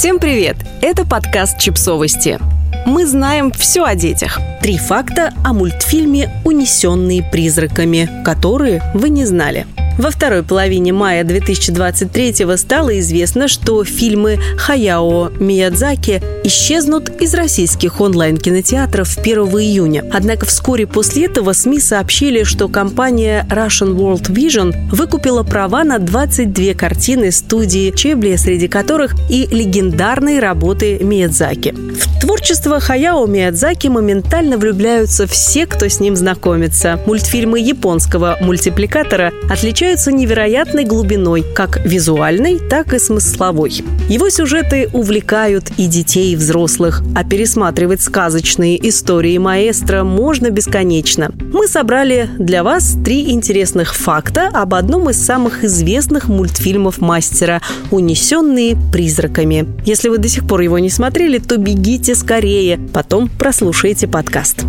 Всем привет! Это подкаст «Чипсовости». Мы знаем все о детях. Три факта о мультфильме «Унесенные призраками», которые вы не знали – во второй половине мая 2023 стало известно, что фильмы Хаяо Миядзаки исчезнут из российских онлайн-кинотеатров 1 июня. Однако вскоре после этого СМИ сообщили, что компания Russian World Vision выкупила права на 22 картины студии Чебли, среди которых и легендарные работы Миядзаки. В творчество Хаяо Миядзаки моментально влюбляются все, кто с ним знакомится. Мультфильмы японского мультипликатора отличаются отличаются невероятной глубиной, как визуальной, так и смысловой. Его сюжеты увлекают и детей, и взрослых, а пересматривать сказочные истории маэстро можно бесконечно. Мы собрали для вас три интересных факта об одном из самых известных мультфильмов мастера «Унесенные призраками». Если вы до сих пор его не смотрели, то бегите скорее, потом прослушайте подкаст.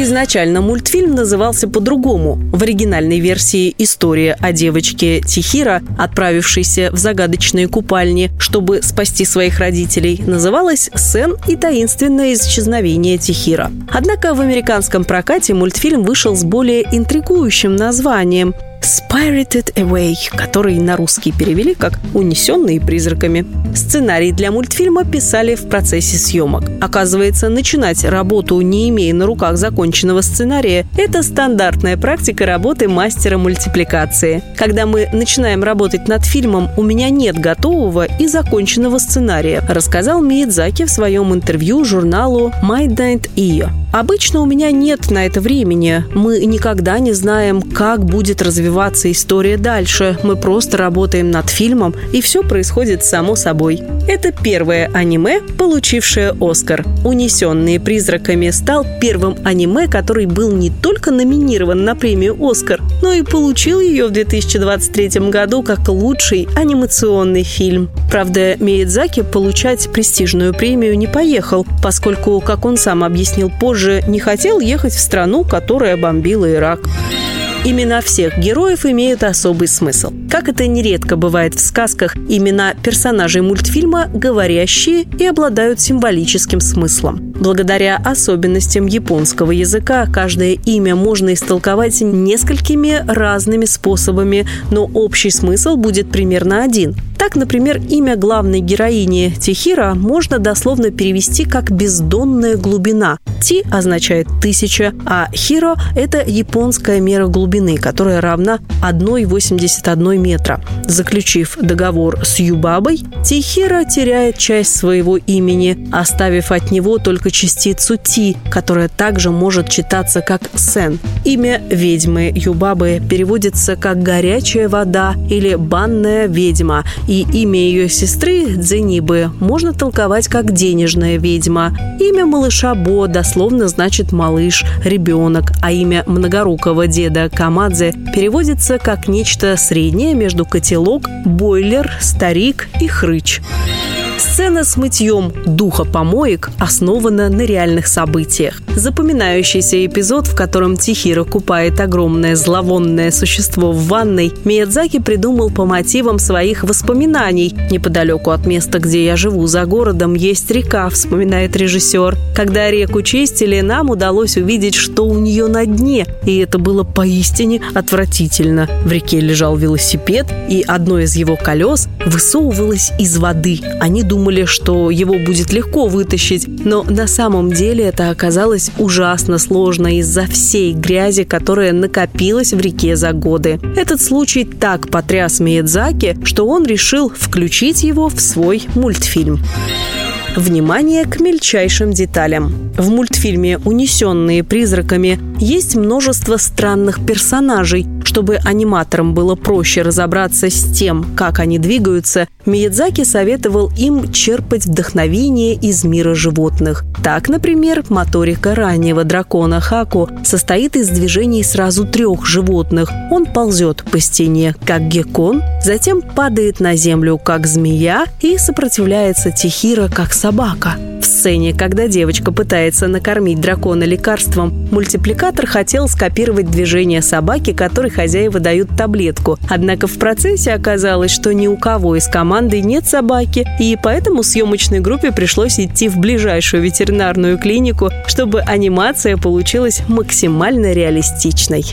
Изначально мультфильм назывался по-другому. В оригинальной версии история о девочке Тихира, отправившейся в загадочные купальни, чтобы спасти своих родителей, называлась «Сен и таинственное исчезновение Тихира». Однако в американском прокате мультфильм вышел с более интригующим названием Spirited Away, который на русский перевели как «Унесенные призраками». Сценарий для мультфильма писали в процессе съемок. Оказывается, начинать работу, не имея на руках законченного сценария, это стандартная практика работы мастера мультипликации. Когда мы начинаем работать над фильмом, у меня нет готового и законченного сценария, рассказал Миядзаки в своем интервью журналу My Night Ear. Обычно у меня нет на это времени. Мы никогда не знаем, как будет развиваться история дальше. Мы просто работаем над фильмом, и все происходит само собой. Это первое аниме, получившее Оскар. «Унесенные призраками» стал первым аниме, который был не только номинирован на премию «Оскар», но и получил ее в 2023 году как лучший анимационный фильм. Правда, Миядзаки получать престижную премию не поехал, поскольку, как он сам объяснил позже, же не хотел ехать в страну, которая бомбила Ирак. Имена всех героев имеют особый смысл. Как это нередко бывает в сказках, имена персонажей мультфильма говорящие и обладают символическим смыслом. Благодаря особенностям японского языка каждое имя можно истолковать несколькими разными способами, но общий смысл будет примерно один. Так, например, имя главной героини Тихира можно дословно перевести как «бездонная глубина». Ти означает «тысяча», а Хиро – это японская мера глубины, которая равна 1,81 метра. Заключив договор с Юбабой, Тихира теряет часть своего имени, оставив от него только частицу Ти, которая также может читаться как Сен. Имя ведьмы Юбабы переводится как «горячая вода» или «банная ведьма», и имя ее сестры Дзенибы можно толковать как «денежная ведьма». Имя малыша Бо дословно значит «малыш», «ребенок», а имя многорукого деда Камадзе переводится как нечто среднее между котелок, бойлер, старик и хрыч. Сцена с мытьем духа помоек основана на реальных событиях. Запоминающийся эпизод, в котором Тихира купает огромное зловонное существо в ванной, Миядзаки придумал по мотивам своих воспоминаний. Неподалеку от места, где я живу, за городом, есть река, вспоминает режиссер. Когда реку чистили, нам удалось увидеть, что у нее на дне, и это было поистине отвратительно. В реке лежал велосипед, и одно из его колес высовывалось из воды. Они думали, что его будет легко вытащить, но на самом деле это оказалось ужасно сложно из-за всей грязи, которая накопилась в реке за годы. Этот случай так потряс Миядзаки, что он решил включить его в свой мультфильм. Внимание к мельчайшим деталям. В мультфильме «Унесенные призраками» есть множество странных персонажей. Чтобы аниматорам было проще разобраться с тем, как они двигаются, Миядзаки советовал им черпать вдохновение из мира животных. Так, например, моторика раннего дракона Хаку состоит из движений сразу трех животных. Он ползет по стене, как геккон, затем падает на землю, как змея, и сопротивляется Тихира, как собака. В сцене, когда девочка пытается накормить дракона лекарством, мультипликатор хотел скопировать движения собаки, которых хозяева дают таблетку. Однако в процессе оказалось, что ни у кого из команды нет собаки, и поэтому съемочной группе пришлось идти в ближайшую ветеринарную клинику, чтобы анимация получилась максимально реалистичной.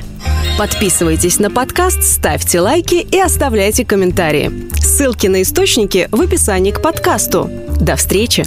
Подписывайтесь на подкаст, ставьте лайки и оставляйте комментарии. Ссылки на источники в описании к подкасту. До встречи!